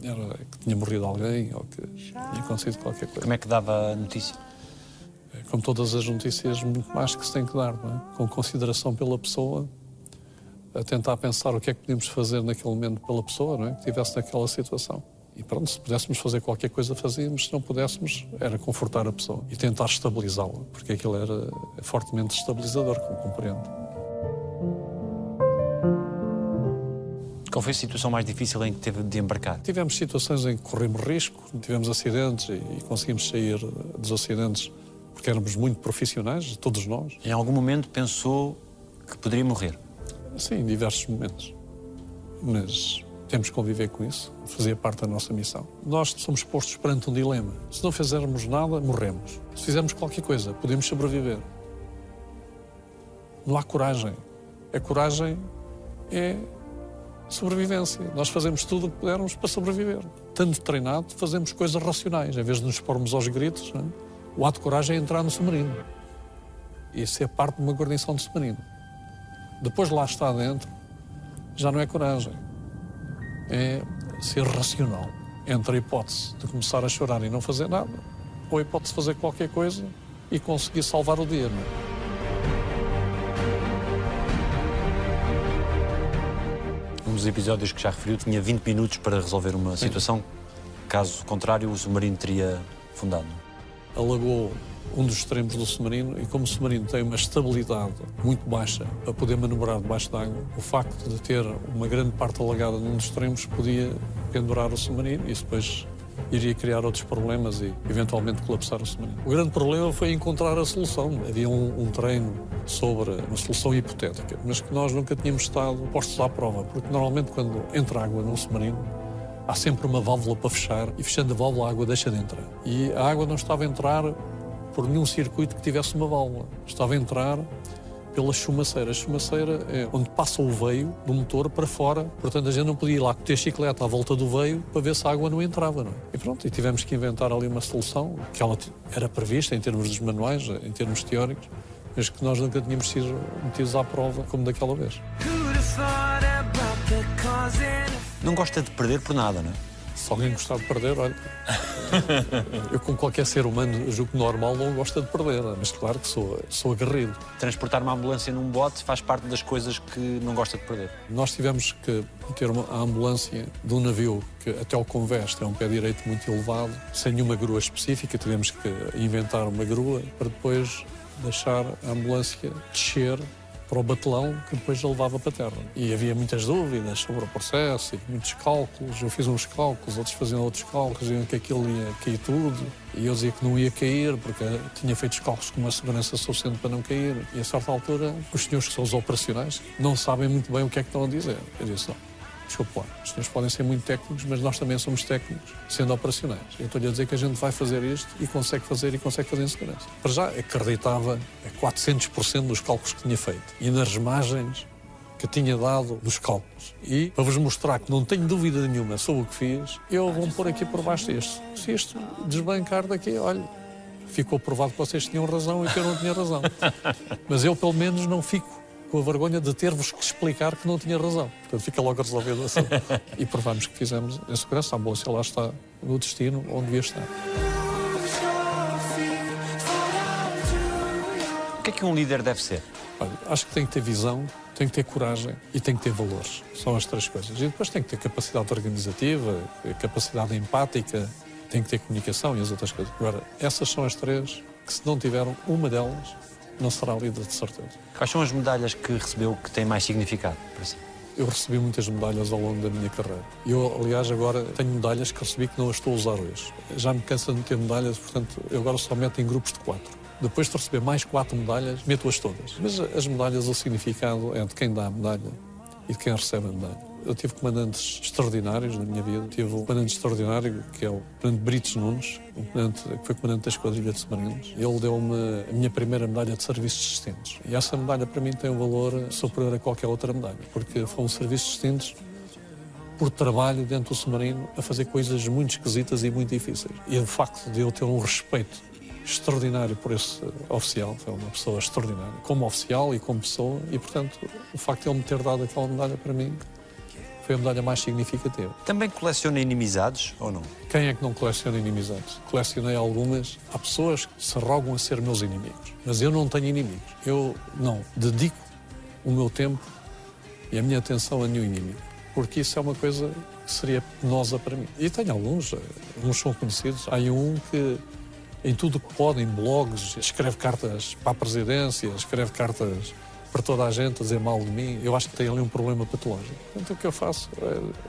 Era que tinha morrido alguém ou que tinha acontecido qualquer coisa. Como é que dava a notícia? Como todas as notícias, muito mais que se tem que dar, é? com consideração pela pessoa, a tentar pensar o que é que podíamos fazer naquele momento pela pessoa, não é? que estivesse naquela situação. E pronto, se pudéssemos fazer qualquer coisa, fazíamos. Se não pudéssemos, era confortar a pessoa e tentar estabilizá-la, porque aquilo era fortemente estabilizador, como compreendo. Qual foi a situação mais difícil em que teve de embarcar? Tivemos situações em que corremos risco, tivemos acidentes e conseguimos sair dos acidentes porque éramos muito profissionais, todos nós. Em algum momento pensou que poderia morrer? Sim, em diversos momentos. Mas temos que conviver com isso, fazia parte da nossa missão. Nós somos postos perante um dilema. Se não fizermos nada, morremos. Se fizermos qualquer coisa, podemos sobreviver. Não há coragem. A coragem é sobrevivência. Nós fazemos tudo o que pudermos para sobreviver. Tanto treinado, fazemos coisas racionais. Em vez de nos pormos aos gritos, é? o ato de coragem é entrar no submarino. Isso é parte de uma guarnição de submarino. Depois de lá estar dentro, já não é coragem. É ser racional. Entre a hipótese de começar a chorar e não fazer nada, ou a hipótese de fazer qualquer coisa e conseguir salvar o dia. Não é? Um dos episódios que já referiu tinha 20 minutos para resolver uma situação. Caso contrário, o submarino teria fundado. Alagou um dos extremos do submarino e como o submarino tem uma estabilidade muito baixa para poder manobrar debaixo d'água, o facto de ter uma grande parte alagada num dos extremos podia pendurar o submarino e isso depois iria criar outros problemas e eventualmente colapsar o submarino. O grande problema foi encontrar a solução. Havia um, um treino sobre uma solução hipotética, mas que nós nunca tínhamos estado postos à prova, porque normalmente quando entra água num submarino, há sempre uma válvula para fechar e fechando a válvula a água deixa de entrar. E a água não estava a entrar por nenhum circuito que tivesse uma válvula. Estava a entrar pela chumaceira. A chumaceira é onde passa o veio do motor para fora, portanto a gente não podia ir lá ter chiclete à volta do veio para ver se a água não entrava. Não é? E pronto, e tivemos que inventar ali uma solução que ela era prevista em termos dos manuais, em termos teóricos, mas que nós nunca tínhamos sido metidos à prova como daquela vez. Não gosta de perder por nada, não é? Se alguém gostar de perder, olha. eu, com qualquer ser humano, julgo que normal, não gosta de perder, mas claro que sou, sou agarrido. Transportar uma ambulância num bote faz parte das coisas que não gosta de perder. Nós tivemos que ter uma, a ambulância de um navio que até o convés tem um pé direito muito elevado, sem nenhuma grua específica, tivemos que inventar uma grua para depois deixar a ambulância descer para o batelão que depois levava para a terra. E havia muitas dúvidas sobre o processo e muitos cálculos. Eu fiz uns cálculos, outros faziam outros cálculos, diziam que aquilo ia cair tudo. E eu dizia que não ia cair porque tinha feito os cálculos com uma segurança suficiente para não cair. E a certa altura, os senhores que são os operacionais não sabem muito bem o que é que estão a dizer. Eu disse, não, desculpe lá, os senhores podem ser muito técnicos, mas nós também somos técnicos, sendo operacionais. Eu estou-lhe a dizer que a gente vai fazer isto e consegue fazer e consegue fazer em segurança. Para já, acreditava a 400% dos cálculos que tinha feito e nas margens que tinha dado dos cálculos. E, para vos mostrar que não tenho dúvida nenhuma sobre o que fiz, eu vou pôr aqui por baixo isto. Se isto desbancar daqui, olha, ficou provado que vocês tinham razão e que eu não tinha razão. Mas eu, pelo menos, não fico com a vergonha de ter-vos que explicar que não tinha razão. Portanto, fica logo resolvido assim. e provamos que fizemos em segurança. A ambulância lá está no destino onde devia estar. O que é que um líder deve ser? Olha, acho que tem que ter visão, tem que ter coragem e tem que ter valores. São as três coisas. E depois tem que ter capacidade organizativa, capacidade empática, tem que ter comunicação e as outras coisas. Agora, essas são as três que, se não tiveram uma delas, não será líder de certeza. Quais são as medalhas que recebeu que têm mais significado para si? Eu recebi muitas medalhas ao longo da minha carreira. Eu, aliás, agora tenho medalhas que recebi que não as estou a usar hoje. Já me cansa de ter medalhas, portanto, eu agora só meto em grupos de quatro. Depois de receber mais quatro medalhas, meto-as todas. Mas as medalhas, o significado é de quem dá a medalha e de quem recebe a medalha. Eu tive comandantes extraordinários na minha vida. Tive um comandante extraordinário, que é o comandante Brites Nunes, um comandante, que foi comandante da Esquadrilha de Submarinos. Ele deu-me a minha primeira medalha de serviços distintos. E essa medalha, para mim, tem um valor superior a qualquer outra medalha, porque foram serviços distintos por trabalho dentro do submarino a fazer coisas muito esquisitas e muito difíceis. E o facto de eu ter um respeito extraordinário por esse oficial, foi uma pessoa extraordinária, como oficial e como pessoa, e portanto o facto de ele me ter dado aquela medalha para mim foi a medalha mais significativa. Também coleciona inimizades ou não? Quem é que não coleciona inimizades? Colecionei algumas. Há pessoas que se rogam a ser meus inimigos, mas eu não tenho inimigos. Eu não dedico o meu tempo e a minha atenção a nenhum inimigo, porque isso é uma coisa que seria penosa para mim. E tenho alguns, alguns são conhecidos. Há um que em tudo que pode, em blogs, escreve cartas para a presidência, escreve cartas para toda a gente a dizer mal de mim. Eu acho que tem ali um problema patológico. Então o que eu faço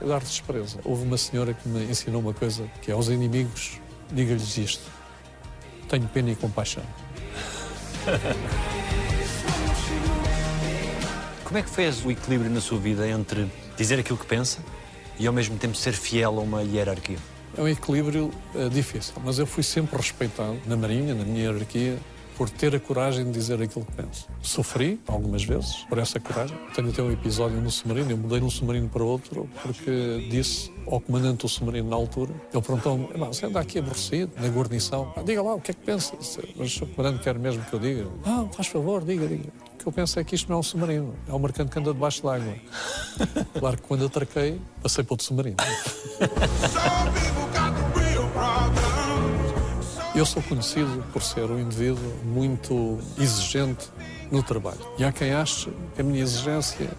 é dar despreza. Houve uma senhora que me ensinou uma coisa que é aos inimigos, diga-lhes isto. Tenho pena e compaixão. Como é que fez o equilíbrio na sua vida entre dizer aquilo que pensa e ao mesmo tempo ser fiel a uma hierarquia? É um equilíbrio uh, difícil, mas eu fui sempre respeitado na Marinha, na minha hierarquia, por ter a coragem de dizer aquilo que penso. Sofri algumas vezes por essa coragem. Tenho até um episódio no submarino, eu mudei de um submarino para outro porque disse ao comandante do submarino na altura, ele perguntou-me, você anda aqui aborrecido, na guarnição, ah, diga lá, o que é que pensa? Mas o comandante quer mesmo que eu diga? Não, faz favor, diga, diga. O que eu penso é que isto não é um submarino, é um mercante que anda debaixo d'água. claro que quando atraquei, passei para outro submarino. Eu sou conhecido por ser um indivíduo muito exigente no trabalho. E há quem ache que a minha exigência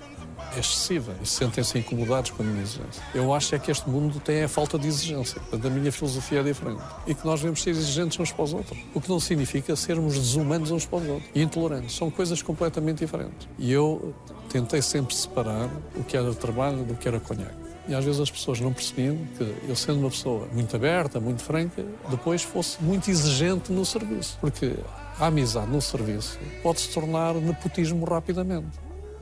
é excessiva e sentem-se incomodados com a minha exigência. Eu acho é que este mundo tem a falta de exigência. Portanto, a minha filosofia é diferente. E que nós devemos ser exigentes uns para os outros. O que não significa sermos desumanos uns para os outros. E intolerantes. São coisas completamente diferentes. E eu tentei sempre separar o que era trabalho do que era conhaque. E às vezes as pessoas não percebiam que eu, sendo uma pessoa muito aberta, muito franca, depois fosse muito exigente no serviço. Porque a amizade no serviço pode se tornar nepotismo rapidamente.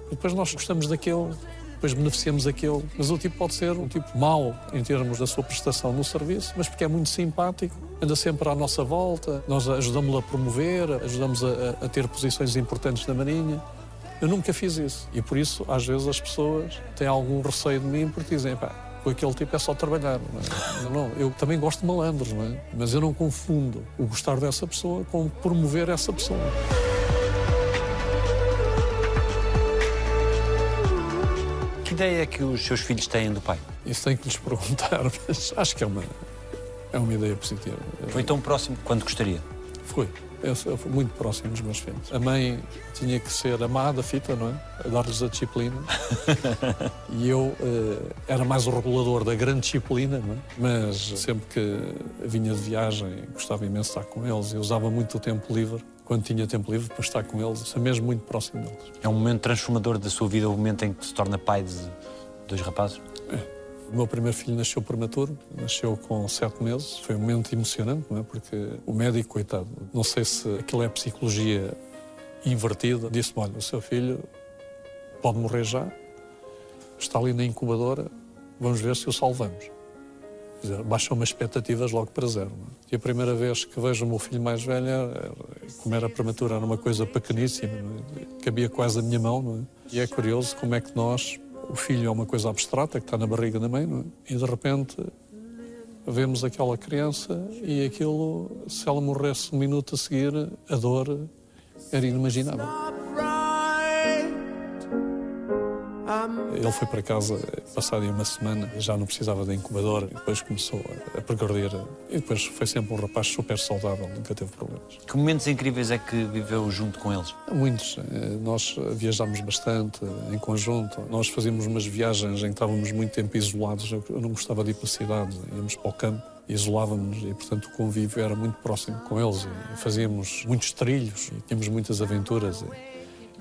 Depois nós gostamos daquele, depois beneficiamos aquele. Mas o tipo pode ser um tipo mau em termos da sua prestação no serviço, mas porque é muito simpático, anda sempre à nossa volta, nós ajudamos-lo a promover, ajudamos a, a ter posições importantes na Marinha. Eu nunca fiz isso. E por isso, às vezes, as pessoas têm algum receio de mim porque dizem, pá, com aquele tipo é só trabalhar. Não, é? não, eu também gosto de malandros, não é? Mas eu não confundo o gostar dessa pessoa com promover essa pessoa. Que ideia é que os seus filhos têm do pai? Isso tem que lhes perguntar, mas acho que é uma, é uma ideia positiva. Foi tão próximo quanto gostaria? Foi. Eu, eu fui muito próximo dos meus filhos. A mãe tinha que ser amada, fita, não é? Dar-lhes a disciplina. e eu uh, era mais o regulador da grande disciplina, não é? Mas sempre que vinha de viagem, gostava imenso de estar com eles. Eu usava muito o tempo livre quando tinha tempo livre para estar com eles, mesmo muito próximo deles. É um momento transformador da sua vida, o momento em que se torna pai de dois rapazes? O meu primeiro filho nasceu prematuro, nasceu com sete meses. Foi um momento emocionante, não é? Porque o médico, coitado, não sei se aquilo é psicologia invertida, disse-me: olha, o seu filho pode morrer já, está ali na incubadora, vamos ver se o salvamos. Baixam-me as expectativas logo para zero. É? E a primeira vez que vejo o meu filho mais velho, como era prematuro, era uma coisa pequeníssima, é? cabia quase a minha mão. É? E é curioso como é que nós o filho é uma coisa abstrata que está na barriga da mãe, não é? E de repente vemos aquela criança e aquilo, se ela morresse um minuto a seguir, a dor era inimaginável. Ele foi para casa passado uma semana, já não precisava da incubadora, e depois começou a, progredir. E depois foi sempre um rapaz super saudável, nunca teve problemas. Que momentos incríveis é que viveu junto com eles? Muitos. Eh, nós viajámos bastante em conjunto. Nós fazíamos umas viagens em que estávamos muito tempo isolados. Eu não gostava de ir para a cidade, íamos para o campo isolávamos e, portanto, o convívio era muito próximo com eles. Fazíamos muitos trilhos e tínhamos muitas aventuras.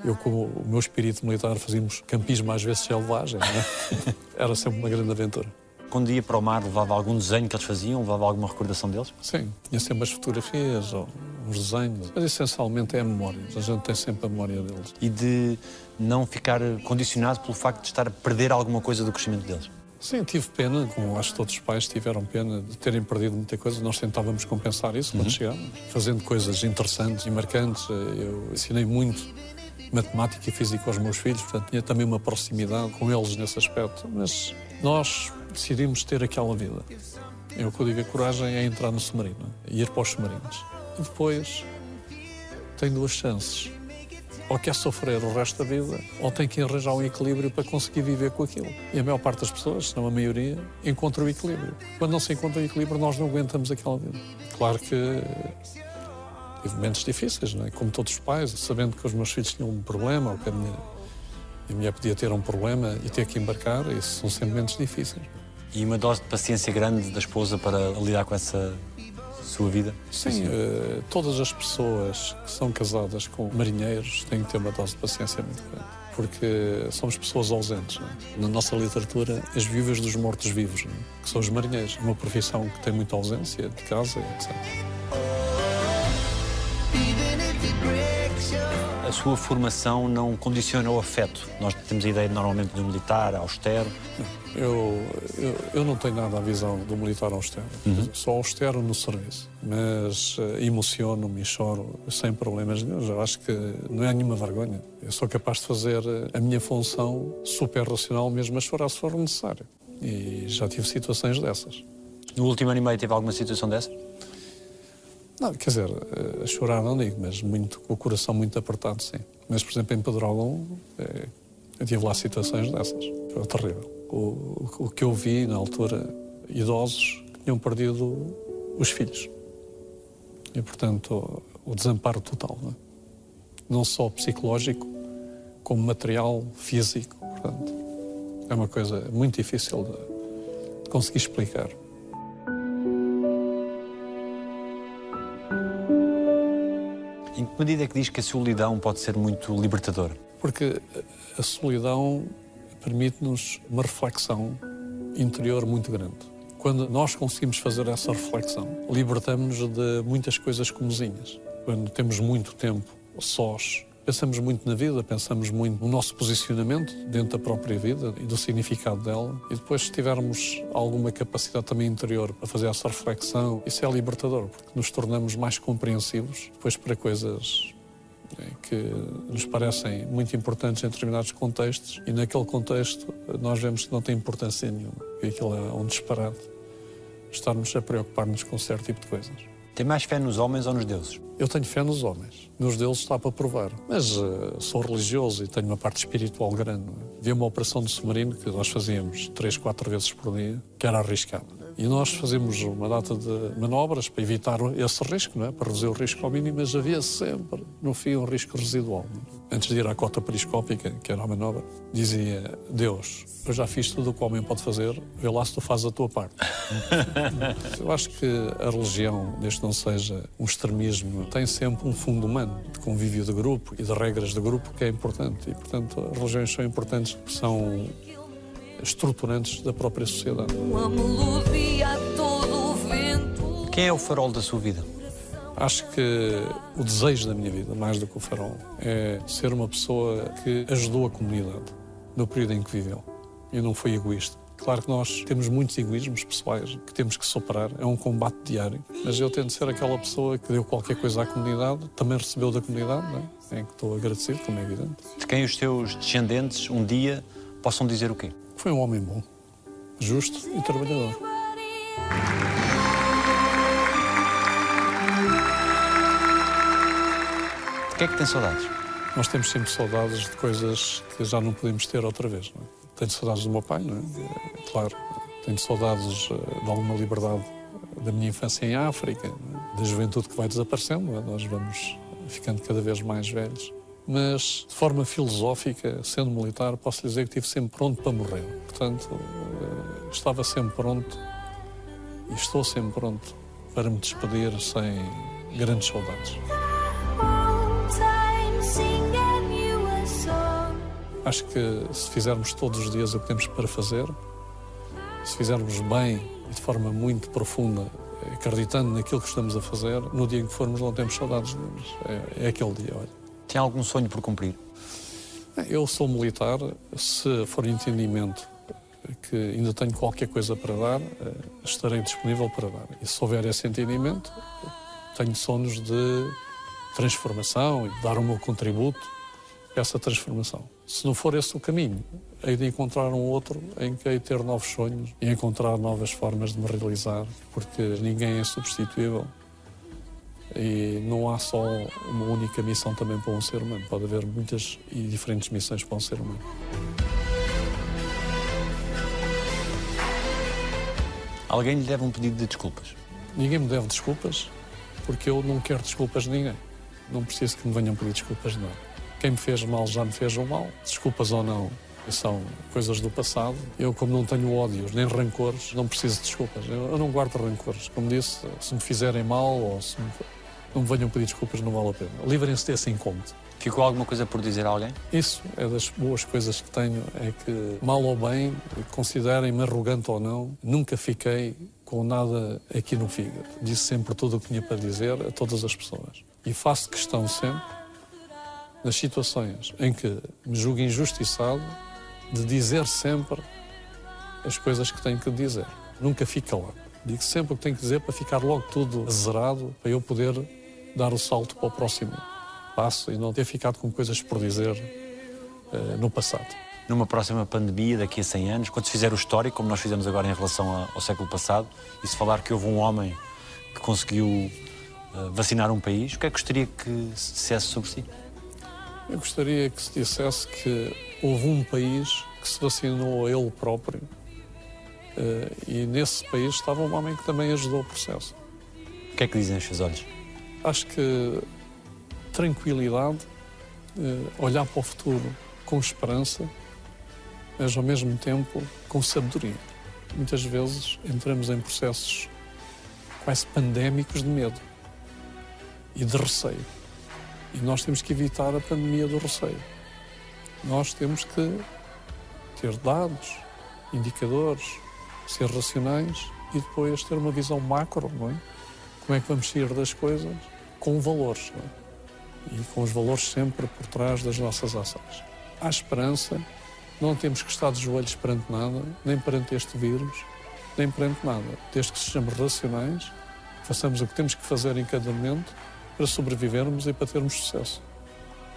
Eu, com o meu espírito militar, fazíamos campismo às vezes selvagem. É? Era sempre uma grande aventura. Quando ia para o mar, levava algum desenho que eles faziam? Levava alguma recordação deles? Sim, tinha sempre as fotografias ou uns desenhos, mas essencialmente é a memória. A gente tem sempre a memória deles. E de não ficar condicionado pelo facto de estar a perder alguma coisa do crescimento deles? Sim, tive pena, como acho que todos os pais tiveram pena de terem perdido muita coisa. Nós tentávamos compensar isso quando chegávamos, fazendo coisas interessantes e marcantes. Eu ensinei muito matemática e física aos meus filhos, portanto tinha também uma proximidade com eles nesse aspecto. Mas nós decidimos ter aquela vida. Eu, o que eu digo, a coragem é entrar no submarino e ir para os submarinos. E depois tem duas chances. Ou quer sofrer o resto da vida, ou tem que arranjar um equilíbrio para conseguir viver com aquilo. E a maior parte das pessoas, se não a maioria, encontra o equilíbrio. Quando não se encontra o equilíbrio, nós não aguentamos aquela vida. Claro que tive momentos difíceis, é? como todos os pais, sabendo que os meus filhos tinham um problema, ou que a minha, a minha podia ter um problema e ter que embarcar, isso são sempre momentos difíceis. E uma dose de paciência grande da esposa para lidar com essa sua vida? Sim, eh, todas as pessoas que são casadas com marinheiros têm que ter uma dose de paciência muito grande. Porque somos pessoas ausentes. é? Na nossa literatura, as viúvas dos mortos-vivos, é? que são os marinheiros. Uma profissão que tem muita ausência de casa, etc. A sua formação não condiciona o afeto. Nós temos a ideia normalmente do militar, austero. Eu, eu, eu não tenho nada a visão do militar austero. Sou austero no serviço. Mas eh, emociono-me e choro sem problemas nenhum. Eu acho que não é nenhuma vergonha. Eu sou capaz de fazer eh, a minha função super racional mesmo a chorar se for necessário. E já tive situações dessas. No último ano e meio teve alguma situação dessa? Não, quer dizer, eh, a chorar não digo, mas muito, com o coração muito apertado, sim. Mas, por exemplo, em Pedrógão, eh, eu tive lá situações dessas. Foi terrível. O, o, que eu vi na altura, idosos que tinham perdido os filhos. E, portanto, o, o desamparo total, não, é? não só psicológico, como material, físico. Portanto, é uma coisa muito difícil de conseguir explicar. Que medida é que diz que a solidão pode ser muito libertadora? Porque a solidão permite-nos uma reflexão interior muito grande. Quando nós conseguimos fazer essa reflexão, libertamos-nos de muitas coisas comezinhas. Quando temos muito tempo sós, pensamos muito na vida, pensamos muito no nosso posicionamento dentro da própria vida e do significado dela. E depois, se tivermos alguma capacidade também interior para fazer essa reflexão, isso é libertador, porque nos tornamos mais compreensivos depois para coisas eh, que nos parecem muito importantes em determinados contextos e naquele contexto nós vemos que não tem importância nenhuma, que aquilo é um disparate estarmos a preocupar-nos com certo tipo de coisas. Tem mais fé nos homens ou nos deuses? Eu tenho fé nos homens, nos deuses está para provar. Mas uh, sou religioso e tenho uma parte espiritual grande. não é? Havia uma operação de submarino que nós fazíamos três, quatro vezes por dia, que era arriscada. E nós fazíamos uma data de manobras para evitar esse risco, não é? para reduzir o risco ao mínimo, mas havia sempre, no fim, um risco residual. Antes de ir à cota periscópica, que era a manobra, dizia: Deus, eu já fiz tudo o que o homem pode fazer, vê lá se tu fazes a tua parte. Eu acho que a religião, desde que não seja um extremismo, tem sempre um fundo humano, de convívio de grupo e de regras de grupo, que é importante. E, portanto, as religiões são importantes, porque são estruturantes da própria sociedade. Uma melodia a todo o vento. Quem é o farol da sua vida? Acho que o desejo da minha vida, mais do que o farol, é ser uma pessoa que ajudou a comunidade no período em que viveu e não foi egoísta. Claro que nós temos muitos egoísmos pessoais que temos que superar, é um combate diário, mas eu tento ser aquela pessoa que deu qualquer coisa à comunidade, também recebeu da comunidade, é? em que estou agradecido, como é evidente. De quem os seus descendentes um dia possam dizer o quê? Foi um homem bom, justo e trabalhador. Que é que tem saudades? Nós temos sempre saudades de coisas que já não podemos ter outra vez. Não é? Tenho saudades do meu pai, não é? É, Claro. Tenho saudades eh, de alguma liberdade da minha infância em África, é? da juventude que vai desaparecendo. é? Nós vamos ficando cada vez mais velhos. Mas, de forma filosófica, sendo militar, posso lhe dizer que estive sempre pronto para morrer. Portanto, eh, estava sempre pronto e estou sempre pronto para me despedir sem grandes saudades. Acho que se fizermos todos os dias o que temos para fazer, se fizermos bem e de forma muito profunda, acreditando naquilo que estamos a fazer, no dia em que formos não temos saudades nenhumas. É, é aquele dia, olha. Tem algum sonho por cumprir? Eu sou militar, se for entendimento que ainda tenho qualquer coisa para dar, eh, estarei disponível para dar. E se houver esse entendimento, tenho sonhos de transformação e de dar o meu contributo essa transformação. Se não for esse o caminho, hei de encontrar um outro em que hei de ter novos sonhos e encontrar novas formas de me realizar, porque ninguém é substituível e não há só uma única missão também para um ser humano. Pode haver muitas e diferentes missões para um ser humano. Alguém lhe deve um pedido de desculpas. Ninguém me deve desculpas, porque eu não quero desculpas de ninguém. Não preciso que me venham pedir desculpas de nada. Quem me fez mal já me fez o mal. Desculpas ou não, são coisas do passado. Eu, como não tenho ódios nem rancores, não preciso de desculpas. Eu, eu não guardo rancores. Como disse, se me fizerem mal ou se me, não me venham pedir desculpas, não vale a pena. Livrem-se desse incômodo. Ficou alguma coisa por dizer a alguém? Isso é das boas coisas que tenho, é que, mal ou bem, considerem-me arrogante ou não, nunca fiquei com nada aqui no fígado. Disse sempre tudo o que tinha para dizer a todas as pessoas. E faço questão sempre, nas situações em que me julgo injustiçado, de dizer sempre as coisas que tenho que dizer. Nunca fico calado. Digo sempre o que tenho que dizer para ficar logo tudo zerado, para eu poder dar o salto para o próximo passo e não ter ficado com coisas por dizer uh, no passado. Numa próxima pandemia, daqui a 100 anos, quando se fizer o histórico, como nós fizemos agora em relação ao século passado, e se falar que houve um homem que conseguiu uh, vacinar um país, o que é que gostaria que se dissesse sobre si? Eu gostaria que se dissesse que houve um país que se vacinou a ele próprio uh, e nesse país estava um homem que também ajudou o processo. O que é que dizem os seus olhos? Acho que tranquilidade, uh, olhar para o futuro com esperança, mas ao mesmo tempo com sabedoria. Muitas vezes entramos em processos quase pandémicos de medo e de receio. E nós temos que evitar a pandemia do receio. Nós temos que ter dados, indicadores, ser racionais e depois ter uma visão macro, não é? Como é que vamos sair das coisas com valores, não é? E com os valores sempre por trás das nossas ações. Há esperança, não temos que estar de joelhos perante nada, nem perante este vírus, nem perante nada. Desde que sejamos racionais, façamos o que temos que fazer em cada momento para sobrevivermos e para termos sucesso.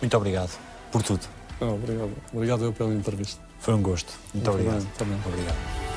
Muito obrigado por tudo. Não, obrigado. Obrigado eu pela entrevista. Foi um gosto. Muito, Muito obrigado. bem, também. Obrigado.